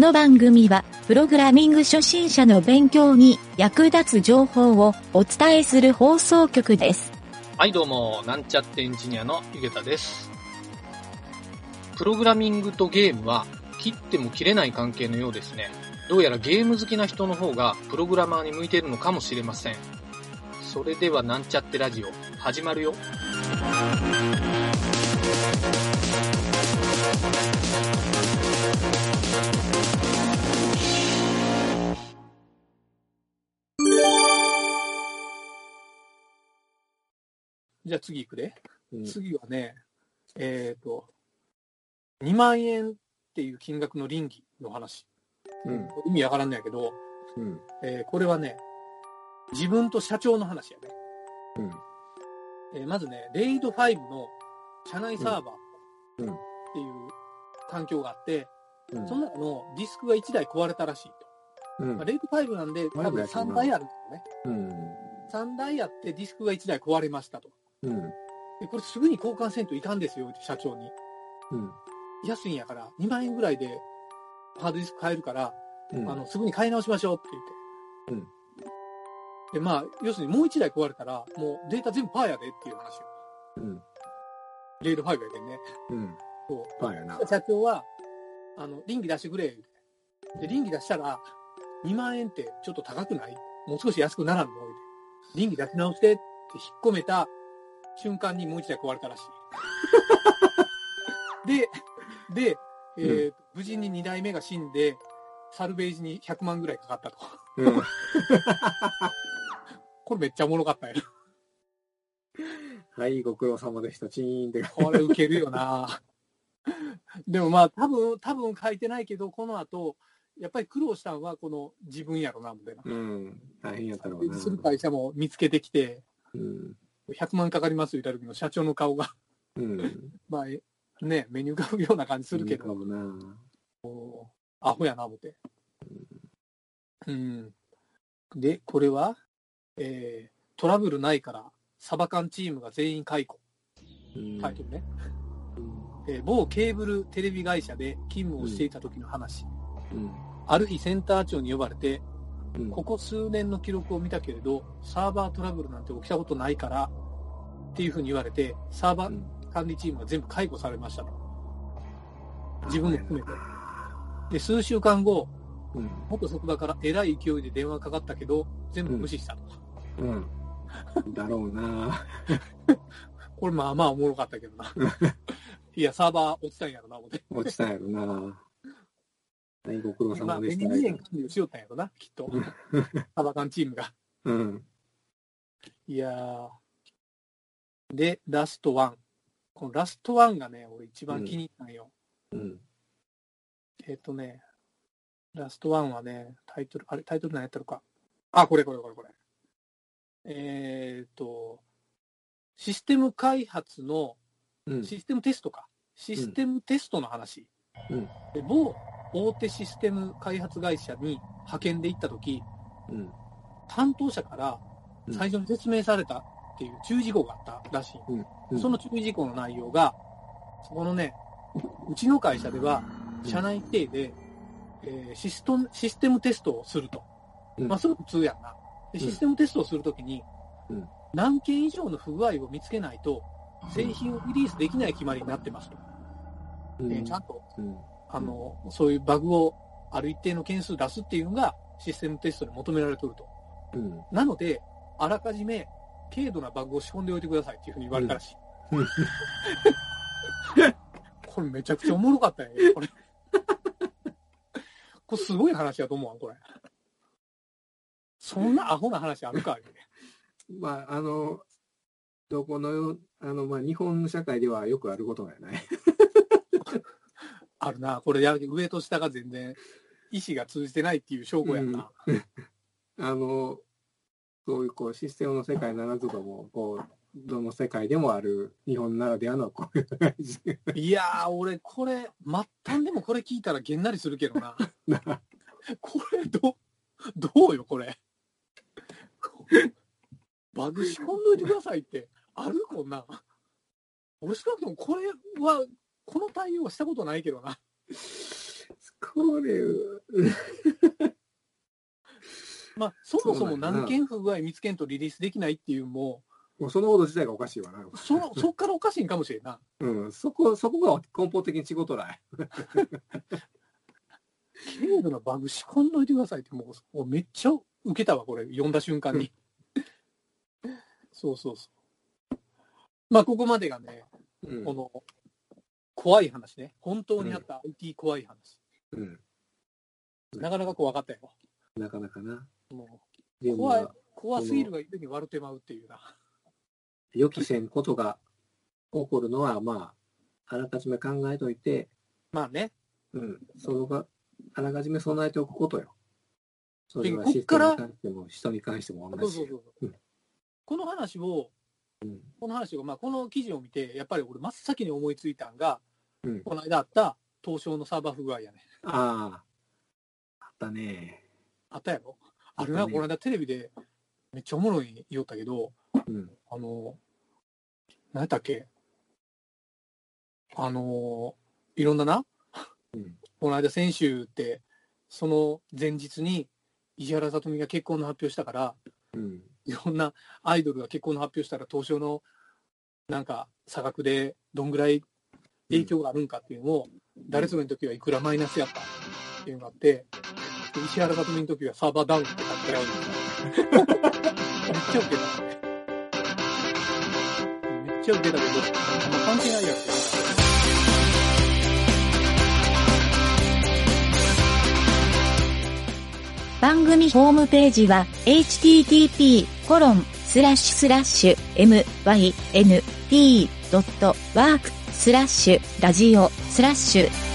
この番組は、プログラミング初心者の勉強に役立つ情報をお伝えする放送局です。はい、どうも、なんちゃってエンジニアのゆげたです。プログラミングとゲームは切っても切れない関係のようですね。どうやらゲーム好きな人の方がプログラマーに向いているのかもしれません。それではなんちゃってラジオ、始まるよ。じゃあ次行くで。うん次はね、えっ、と、2万円っていう金額の倫理の話。うん意味わからんのやけど、うんえーこれはね、自分と社長の話やね。うんえーまずね、レイド5の社内サーバーっうんていう環境があって、うんその中のディスクが1台壊れたらしいと。うんまあ、レイド5なんで、多分3台あるんですよね。うん3台あってディスクが1台壊れましたと。うんで、これすぐに交換せんといかんですよって社長に。うん安いんやから、2万円ぐらいでハードディスク買えるから、うんあの、すぐに買い直しましょうって言って。で、まあ、要するにもう1台壊れたら、もうデータ全部パーやでっていう話を。うんレール5やでね。うんそパンやなう。社長は、あの、倫理出してくれ、言うてで、倫理出したら、2万円ってちょっと高くない？もう少し安くならんの？言うて倫理出し直してって引っ込めた瞬間にもう1台壊れたらしい。で、で、えー無事に2台目が死んで、サルベージに100万ぐらいかかったと。うん これめっちゃおもろかったよ。はいご苦労様でしたチーンってこれウケるよな。でもまあ多分、多分書いてないけど、この後、やっぱり苦労したのはこの自分やろな、みたいな。うん大変やったろうなする会社も見つけてきて、うん100万かかります言った時の社長の顔が、うんまあえね、目に浮かぶような感じするけど、もなアホやな、思って。うん。で、これは、えートラブルないから、サバ缶チームが全員解雇。うんタイトルね。えー某ケーブルテレビ会社で勤務をしていた時の話。うんある日センター長に呼ばれて、うんここ数年の記録を見たけれど、サーバートラブルなんて起きたことないから、っていうふうに言われて、サーバーうん管理チームが全部解雇されましたと。自分も含めて。で、数週間後、うん元職場からえらい勢いで電話かかったけど、全部無視したと。うんだろうな これまあまあおもろかったけどな。いや、サーバー落ちたんやろな、思って。落ちたんやろなはいご苦労まあ、様でした目に見えん管理をしよったんやろな、きっと。サバ缶チームが。うんいやー。で、ラストワン。このラストワンがね、俺一番気に入ったんよ。うんえっ、とね、ラストワンはね、タイトル、あれ、タイトル何やったのか。あ、これこれこれこれ。えっ、と、システム開発の、うんシステムテストか。システムテストの話。うんで某大手システム開発会社に派遣で行った時うん担当者からうん最初に説明されたっていう注意事項があったらしい。うんその注意事項の内容が、そこのね、うちの会社では、社内規定で、えーシストシステムテストをすると。うんまあ、それ普通やんな。システムテストをするときに、うん何件以上の不具合を見つけないと、製品をリリースできない決まりになってますと。うんえーちゃんと、うんあの、そういうバグをある一定の件数出すっていうのが、システムテストで求められてると。うんなので、あらかじめ、軽度なバグを仕込んでおいてくださいっていうふうに言われたらしい。うん これめちゃくちゃおもろかったよね、これ。これすごい話やと思うわ、これ。そんなアホな話あるか、まああのどこのあのまあ日本の社会ではよくあることがない？あるな。これや上と下が全然意思が通じてないっていう証拠やんな。あの、そういうこうシステムの世界ならずとも、こう、どの世界でもある日本ならではのこういう感じ。いやー、俺、これ、末端でもこれ聞いたらげんなりするけどな。これ、ど、どうよ、これ？バグ仕込んどいてくださいって、あるこんなん。俺少なくともこれは、この対応はしたことないけどな。これ、まあ、そもそも何件不具合見つけんとリリースできないっていうももうそのこと自体がおかしいわな。う、その、そっからおかしいんかもしれんな。うん、そこ、そこが根本的に違うとない。軽度なバグ仕込んどいてくださいって、もう、もうめっちゃ受けたわ、これ、読んだ瞬間に。そうそうそう。まあ、ここまでがね、うんこの、怖い話ね。本当にあった IT 怖い話。うん。なかなか怖かったよ。なかなかな。もでも怖い怖すぎるがゆえに割るてまうっていうな。予期せんことが起こるのは、まあ、あらかじめ考えといて、まあね。うん、そのが、あらかじめ備えておくことよ。それはシステムに関しても、人に関しても同じそうそうそううんこの話を、うんこの話を、まあ、この記事を見て、やっぱり俺真っ先に思いついたんが、うんこの間あった東証のサーバー不具合やね。ああ、あったね。あったやろ？あれな、この間テレビでめっちゃおもろい言おったけど、うん。あの、何やったっけ？あの、いろんなな、うんこの間先週って、その前日に石原さとみが結婚の発表したから、うん。いろんなアイドルが結婚の発表したら東証のなんか差額でどんぐらい影響があるんかっていうのを、誰それの時はいくらマイナスやったっていうのがあって、で石原さとみの時はサーバーダウンって書いてあるんですよ。めっちゃウケた。めっちゃウケたけど、あんま関係ないやつ番組ホームページは http:// myn.t.work スラッシュラジオスラッシュ